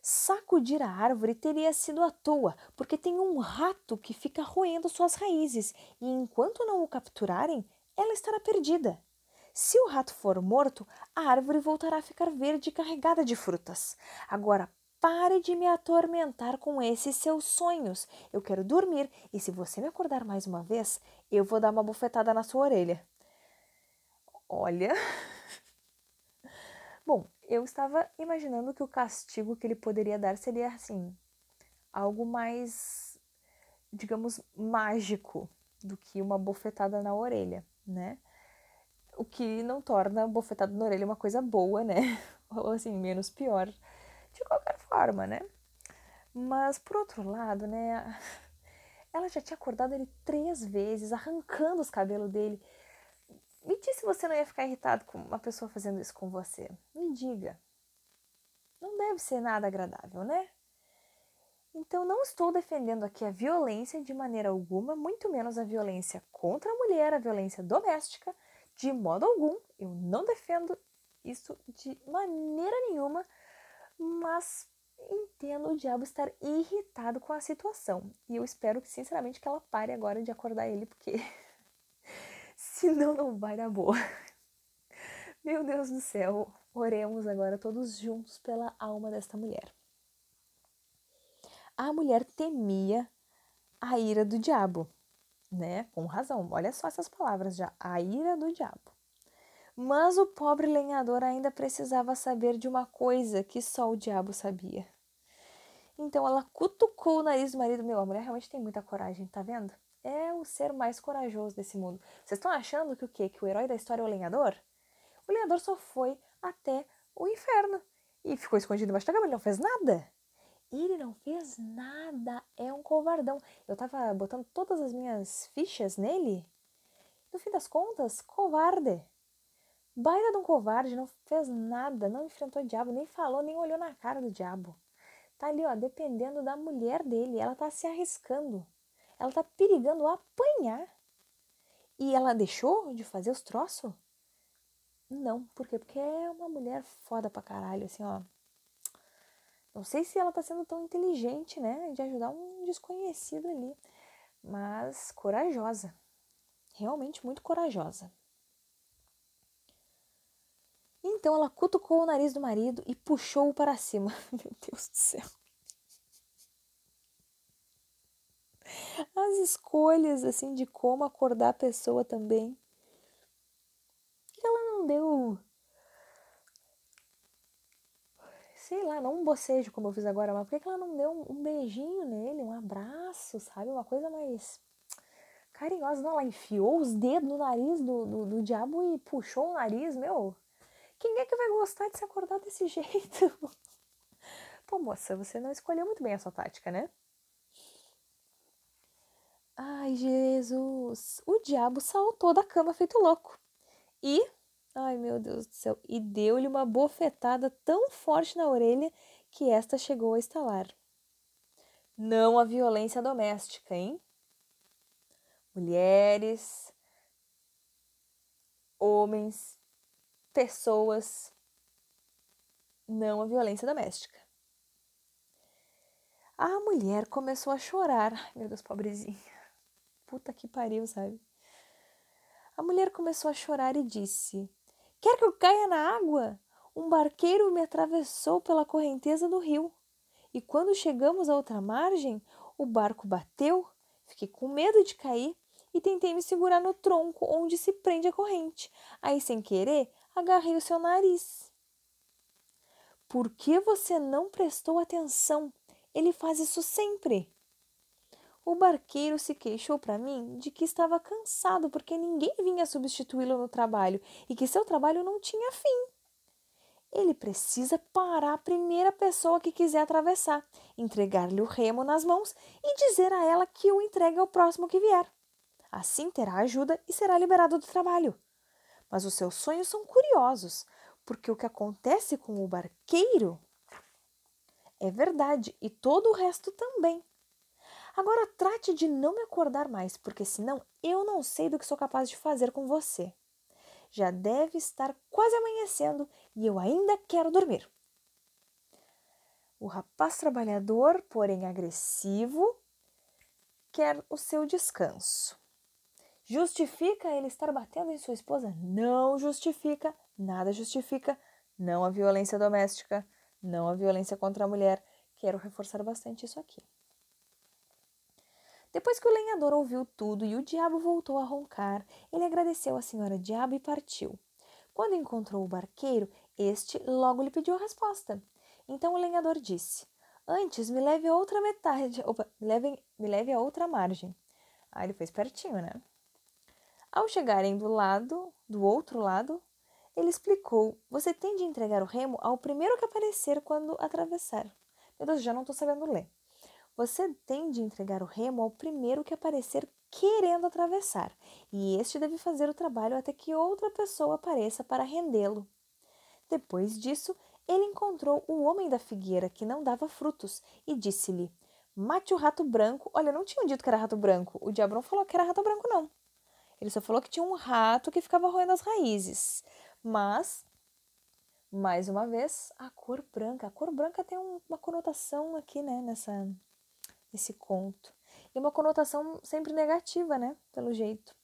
Speaker 1: Sacudir a árvore teria sido à toa, porque tem um rato que fica roendo suas raízes, e enquanto não o capturarem, ela estará perdida. Se o rato for morto, a árvore voltará a ficar verde e carregada de frutas. Agora pare de me atormentar com esses seus sonhos. Eu quero dormir e se você me acordar mais uma vez, eu vou dar uma bufetada na sua orelha. Olha. Bom, eu estava imaginando que o castigo que ele poderia dar seria assim, algo mais, digamos, mágico do que uma bofetada na orelha, né? O que não torna a bofetada na orelha uma coisa boa, né? Ou assim, menos pior, de qualquer forma, né? Mas por outro lado, né? Ela já tinha acordado ele três vezes, arrancando os cabelos dele. Me diz se você não ia ficar irritado com uma pessoa fazendo isso com você. Me diga. Não deve ser nada agradável, né? Então, não estou defendendo aqui a violência de maneira alguma, muito menos a violência contra a mulher, a violência doméstica, de modo algum. Eu não defendo isso de maneira nenhuma, Mas entendo o diabo estar irritado com a situação. E eu espero que, sinceramente, que ela pare agora de acordar ele, porque senão não vai dar boa. Meu Deus do céu, oremos agora todos juntos pela alma desta mulher. A mulher temia a ira do diabo, né? Com razão. Olha só essas palavras já, a ira do diabo. Mas o pobre lenhador ainda precisava saber de uma coisa que só o diabo sabia. Então ela cutucou o nariz do marido. Meu, a mulher realmente tem muita coragem, tá vendo? É o ser mais corajoso desse mundo. Vocês estão achando que o quê? Que o herói da história é o lenhador? O lenhador só foi até o inferno e ficou escondido embaixo da cama. Ele não fez nada. Ele não fez nada. É um covardão. Eu tava botando todas as minhas fichas nele. No fim das contas, covarde. Baita de um covarde, não fez nada, não enfrentou o diabo, nem falou, nem olhou na cara do diabo. Tá ali, ó, dependendo da mulher dele, ela tá se arriscando. Ela tá perigando apanhar. E ela deixou de fazer os troços? Não, por quê? Porque é uma mulher foda pra caralho, assim, ó. Não sei se ela tá sendo tão inteligente, né, de ajudar um desconhecido ali, mas corajosa. Realmente muito corajosa. Então ela cutucou o nariz do marido e puxou-o para cima. Meu Deus do céu. As escolhas, assim, de como acordar a pessoa também. Ela não deu. Sei lá, não um bocejo como eu fiz agora, mas por que ela não deu um, beijinho nele, um abraço, sabe? Uma coisa mais carinhosa. Não, ela enfiou os dedos no nariz do, do, do diabo e puxou o nariz, meu. Quem é que vai gostar de se acordar desse jeito? Pô, moça, você não escolheu muito bem a sua tática, né? Ai, Jesus! O diabo saltou da cama feito louco. E, ai meu Deus do céu, e deu-lhe uma bofetada tão forte na orelha que esta chegou a estalar. Não a violência doméstica, hein? Mulheres, homens, pessoas, não a violência doméstica. A mulher começou a chorar. Ai, meu Deus, pobrezinha. Puta que pariu, sabe? A mulher começou a chorar e disse: Quer que eu caia na água? Um barqueiro me atravessou pela correnteza do rio. E quando chegamos à outra margem, o barco bateu, fiquei com medo de cair e tentei me segurar no tronco onde se prende a corrente. Aí, sem querer, agarrei o seu nariz. Por que você não prestou atenção? Ele faz isso sempre. O barqueiro se queixou para mim de que estava cansado porque ninguém vinha substituí-lo no trabalho e que seu trabalho não tinha fim. Ele precisa parar a primeira pessoa que quiser atravessar, entregar-lhe o remo nas mãos e dizer a ela que o entregue ao próximo que vier. Assim terá ajuda e será liberado do trabalho mas os seus sonhos são curiosos, porque o que acontece com o barqueiro é verdade e todo o resto também. Agora trate de não me acordar mais, porque senão eu não sei do que sou capaz de fazer com você. Já deve estar quase amanhecendo e eu ainda quero dormir. O rapaz trabalhador, porém agressivo, quer o seu descanso. Justifica ele estar batendo em sua esposa? Não justifica, nada justifica. Não a violência doméstica, não a violência contra a mulher. Quero reforçar bastante isso aqui. Depois que o lenhador ouviu tudo e o diabo voltou a roncar, ele agradeceu à senhora diabo e partiu. Quando encontrou o barqueiro, este logo lhe pediu a resposta. Então o lenhador disse: Antes me leve a outra metade, opa, leve, me leve a outra margem. Ah, ele fez pertinho, né? Ao chegarem do lado, do outro lado, ele explicou: Você tem de entregar o remo ao primeiro que aparecer quando atravessar. Meu Deus, já não estou sabendo ler. Você tem de entregar o remo ao primeiro que aparecer querendo atravessar, e este deve fazer o trabalho até que outra pessoa apareça para rendê-lo. Depois disso, ele encontrou o homem da figueira que não dava frutos e disse-lhe: Mate o rato branco. Olha, não tinham dito que era rato branco. O diabo não falou que era rato branco, não. Ele só falou que tinha um rato que ficava roendo as raízes. Mas Mais uma vez, a cor branca. A cor branca tem um, uma conotação aqui, né, nessa, nesse conto. E uma conotação sempre negativa, né, pelo jeito.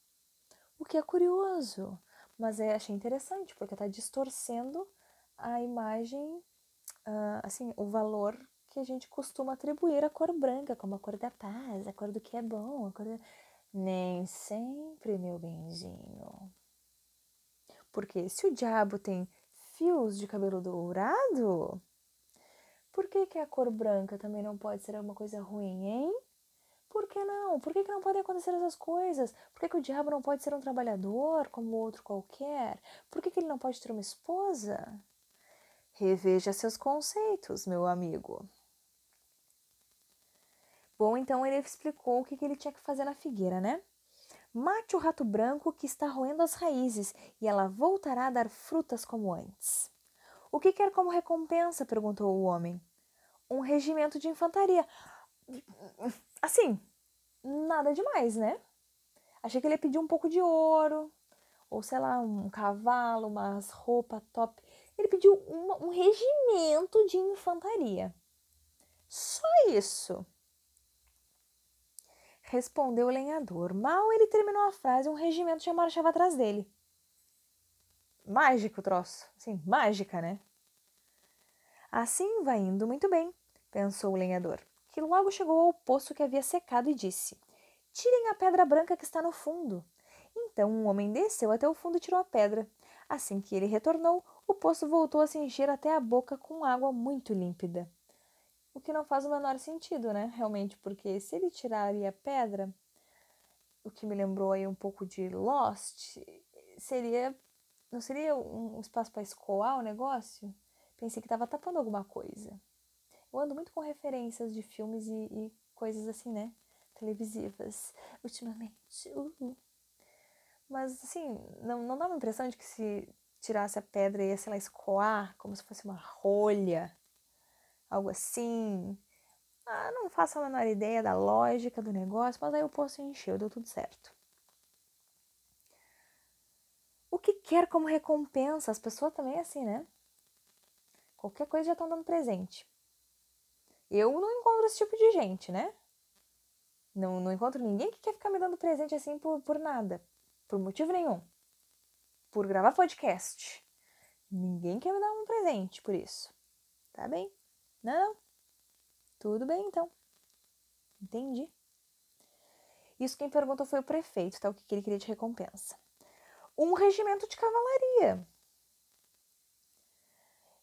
Speaker 1: O que é curioso, mas é, achei interessante, porque está distorcendo a imagem, uh, assim, o valor que a gente costuma atribuir à cor branca, como a cor da paz, a cor do que é bom, a cor da... Nem sempre, meu benzinho. Porque se o diabo tem fios de cabelo dourado, por que, que a cor branca também não pode ser alguma coisa ruim, hein? Por que não? Por que, que não podem acontecer essas coisas? Por que, que o diabo não pode ser um trabalhador como outro qualquer? Por que, que ele não pode ter uma esposa? Reveja seus conceitos, meu amigo. Bom, então ele explicou o que, ele tinha que fazer na figueira, né? Mate o rato branco que está roendo as raízes e ela voltará a dar frutas como antes. O que quer como recompensa? perguntou o homem. Um regimento de infantaria. Assim, nada demais, né? Achei que ele ia pedir um pouco de ouro, ou sei lá, um cavalo, umas roupas top. Ele pediu uma, um regimento de infantaria. Só isso. Respondeu o lenhador. Mal ele terminou a frase, um regimento já marchava atrás dele. Mágico o troço. Sim, mágica, né? Assim vai indo muito bem, pensou o lenhador, que logo chegou ao poço que havia secado e disse: Tirem a pedra branca que está no fundo. Então um homem desceu até o fundo e tirou a pedra. Assim que ele retornou, o poço voltou a se encher até a boca com água muito límpida. O que não faz o menor sentido, né? Realmente, porque se ele tiraria a pedra, o que me lembrou aí um pouco de Lost, seria. Não seria um espaço para escoar o negócio? Pensei que estava tapando alguma coisa. Eu ando muito com referências de filmes e, e coisas assim, né? Televisivas, ultimamente. Uh. Mas, assim, não, não dá uma impressão de que se tirasse a pedra ia, sei lá, escoar, como se fosse uma rolha algo assim. Ah, não faço a menor ideia da lógica do negócio, mas aí o poço encheu, deu tudo certo. O que quer como recompensa? As pessoas também é assim, né? Qualquer coisa já estão dando presente. Eu não encontro esse tipo de gente, né? Não, não encontro ninguém que quer ficar me dando presente assim por, por nada. Por motivo nenhum. Por gravar podcast. Ninguém quer me dar um presente por isso. Tá bem? Não, tudo bem então. Entendi. Isso quem perguntou foi o prefeito, tá? O que ele queria de recompensa. Um regimento de cavalaria.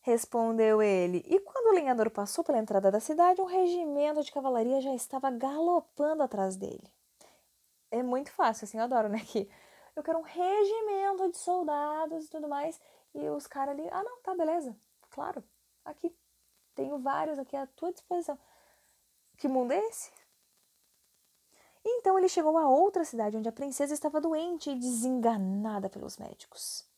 Speaker 1: Respondeu ele. E quando o lenhador passou pela entrada da cidade, um regimento de cavalaria já estava galopando atrás dele. É muito fácil, assim, eu adoro, né? Que eu quero um regimento de soldados e tudo mais. E os caras ali, ah, não, tá, beleza. Claro, aqui. Tenho vários aqui à tua disposição. Que mundo é esse? Então ele chegou a outra cidade onde a princesa estava doente e desenganada pelos médicos.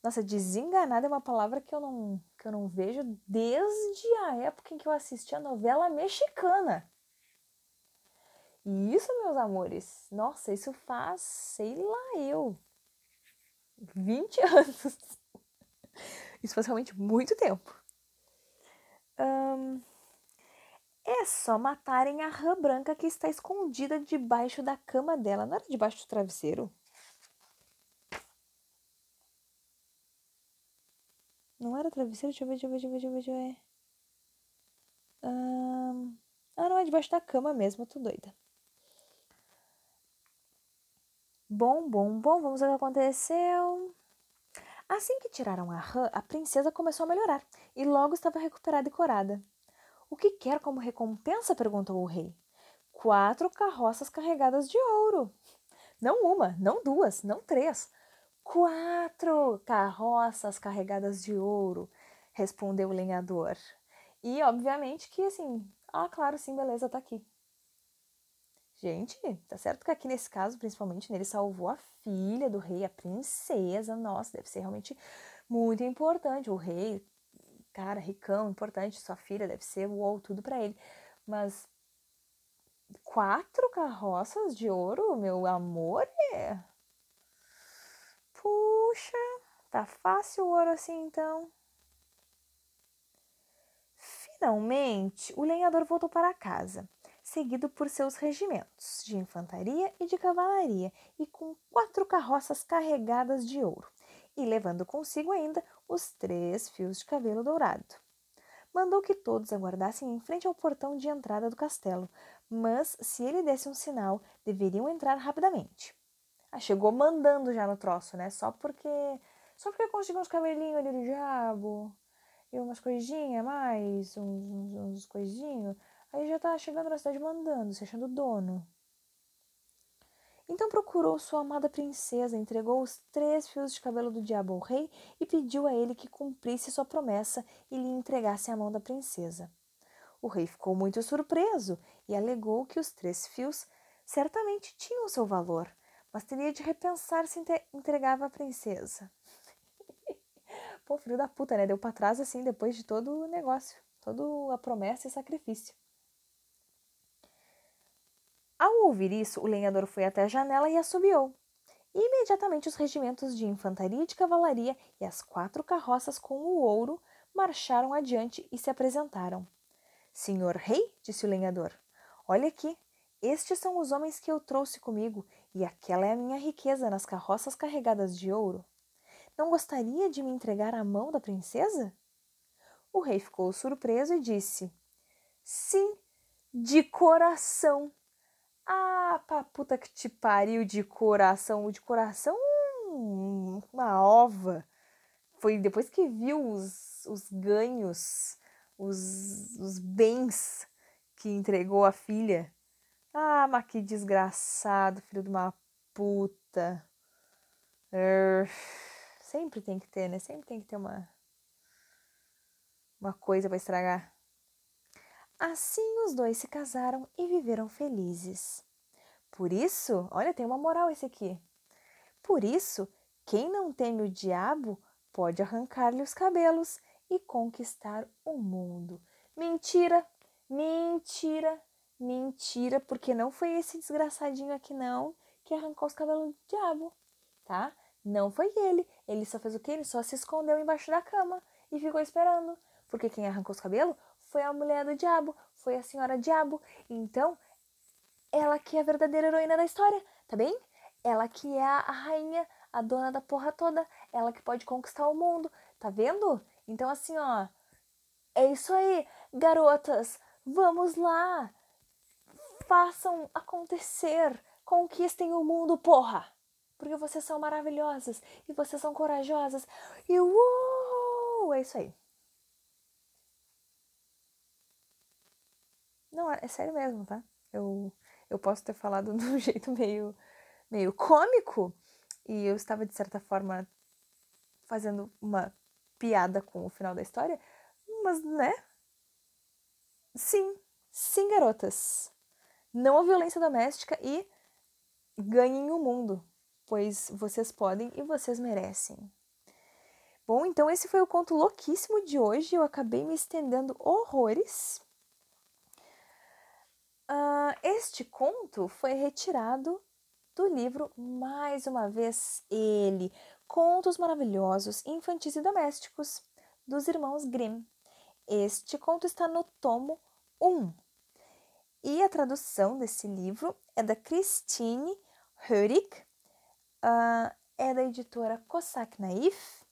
Speaker 1: Nossa, desenganada é uma palavra que eu não, que eu não vejo desde a época em que eu assisti a novela mexicana. E isso, meus amores, nossa, isso faz, sei lá, eu, 20 anos. Isso faz realmente muito tempo é só matarem a rã branca que está escondida debaixo da cama dela. Não era debaixo do travesseiro? Não era travesseiro? Deixa eu ver, deixa eu ver, deixa eu ver, deixa eu ver. Deixa eu ver. Ah, não, é debaixo da cama mesmo, eu tô doida. Bom, bom, bom, vamos ver o que aconteceu. Assim que tiraram a rã, a princesa começou a melhorar e logo estava recuperada e corada. O que quer como recompensa? perguntou o rei. Quatro carroças carregadas de ouro. Não uma, não duas, não três. Quatro carroças carregadas de ouro, respondeu o lenhador. E obviamente que assim, ah, claro, sim, beleza, tá aqui. Gente, tá certo que aqui nesse caso, principalmente, ele salvou a filha do rei, a princesa. Nossa, deve ser realmente muito importante. O rei, cara, ricão, importante, sua filha deve ser uou, tudo para ele. Mas quatro carroças de ouro, meu amor, é. Puxa, tá fácil o ouro assim então. Finalmente, o lenhador voltou para casa, seguido por seus regimentos de infantaria e de cavalaria, e com quatro carroças carregadas de ouro, e levando consigo ainda os três fios de cabelo dourado. Mandou que todos aguardassem em frente ao portão de entrada do castelo, mas se ele desse um sinal, deveriam entrar rapidamente. Ah, chegou mandando já no troço, né? Só porque. Só porque conseguiu uns cabelinhos ali do diabo e umas coisinhas mais, uns, uns, uns coisinhos. Aí já tá chegando na cidade mandando, se achando dono. Então procurou sua amada princesa, entregou os três fios de cabelo do diabo ao rei e pediu a ele que cumprisse sua promessa e lhe entregasse a mão da princesa. O rei ficou muito surpreso e alegou que os três fios certamente tinham seu valor, mas teria de repensar se entregava a princesa. Pô, filho da puta, né? Deu pra trás assim depois de todo o negócio, toda a promessa e sacrifício. Ao ouvir isso, o lenhador foi até a janela e assobiou. E imediatamente os regimentos de infantaria e de cavalaria e as quatro carroças com o ouro marcharam adiante e se apresentaram. Senhor rei, disse o lenhador, olha aqui, estes são os homens que eu trouxe comigo, e aquela é a minha riqueza nas carroças carregadas de ouro. Não gostaria de me entregar à mão da princesa? O rei ficou surpreso e disse: Sim, de coração. Ah, pra puta que te pariu de coração. De coração, uma ova. Foi depois que viu os, os ganhos, os, os bens que entregou a filha. Ah, mas que desgraçado, filho de uma puta. Sempre tem que ter, né? Sempre tem que ter uma uma coisa para estragar. Assim os dois se casaram e viveram felizes. Por isso, olha, tem uma moral esse aqui. Por isso, quem não teme o diabo pode arrancar-lhe os cabelos e conquistar o mundo. Mentira, mentira, Mentira, porque não foi esse desgraçadinho aqui não que arrancou os cabelos do diabo, tá? Não foi ele. Ele só fez o quê? Ele só se escondeu embaixo da cama e ficou esperando. Porque quem arrancou os cabelos foi a mulher do diabo, foi a senhora diabo. Então, ela que é a verdadeira heroína da história, tá bem? Ela que é a rainha, a dona da porra toda, ela que pode conquistar o mundo, tá vendo? Então, assim, ó, é isso aí, garotas, vamos lá! Façam acontecer. Conquistem o mundo, porra! Porque vocês são maravilhosas e vocês são corajosas. E uou! É isso aí. Não, é sério mesmo, tá? Eu, eu posso ter falado de um jeito meio, meio cômico e eu estava, de certa forma, fazendo uma piada com o final da história, mas, né? Sim, sim, garotas não a violência doméstica e ganhem o mundo, pois vocês podem e vocês merecem. Bom, então esse foi o conto louquíssimo de hoje. Eu acabei me estendendo horrores. Uh, este conto foi retirado do livro Mais uma vez. Ele, Contos Maravilhosos, Infantis e Domésticos, dos irmãos Grimm. Este conto está no tomo 1, e a tradução desse livro é da Christine Hörig, uh, é da editora Cossack Naif,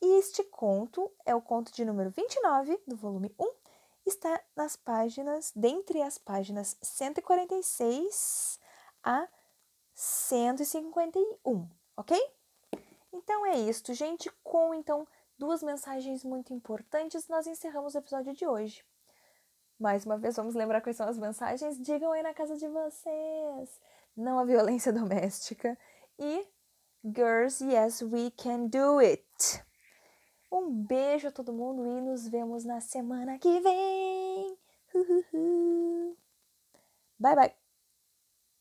Speaker 1: e este conto é o conto de número 29 do volume 1, está nas páginas, dentre as páginas 146 a 151, ok? Então é isto, gente. Com então duas mensagens muito importantes, nós encerramos o episódio de hoje. Mais uma vez, vamos lembrar quais são as mensagens. Digam aí na casa de vocês. Não a violência doméstica. E Girls, yes, we can do it. Um beijo a todo mundo e nos vemos na semana que vem. Bye, bye.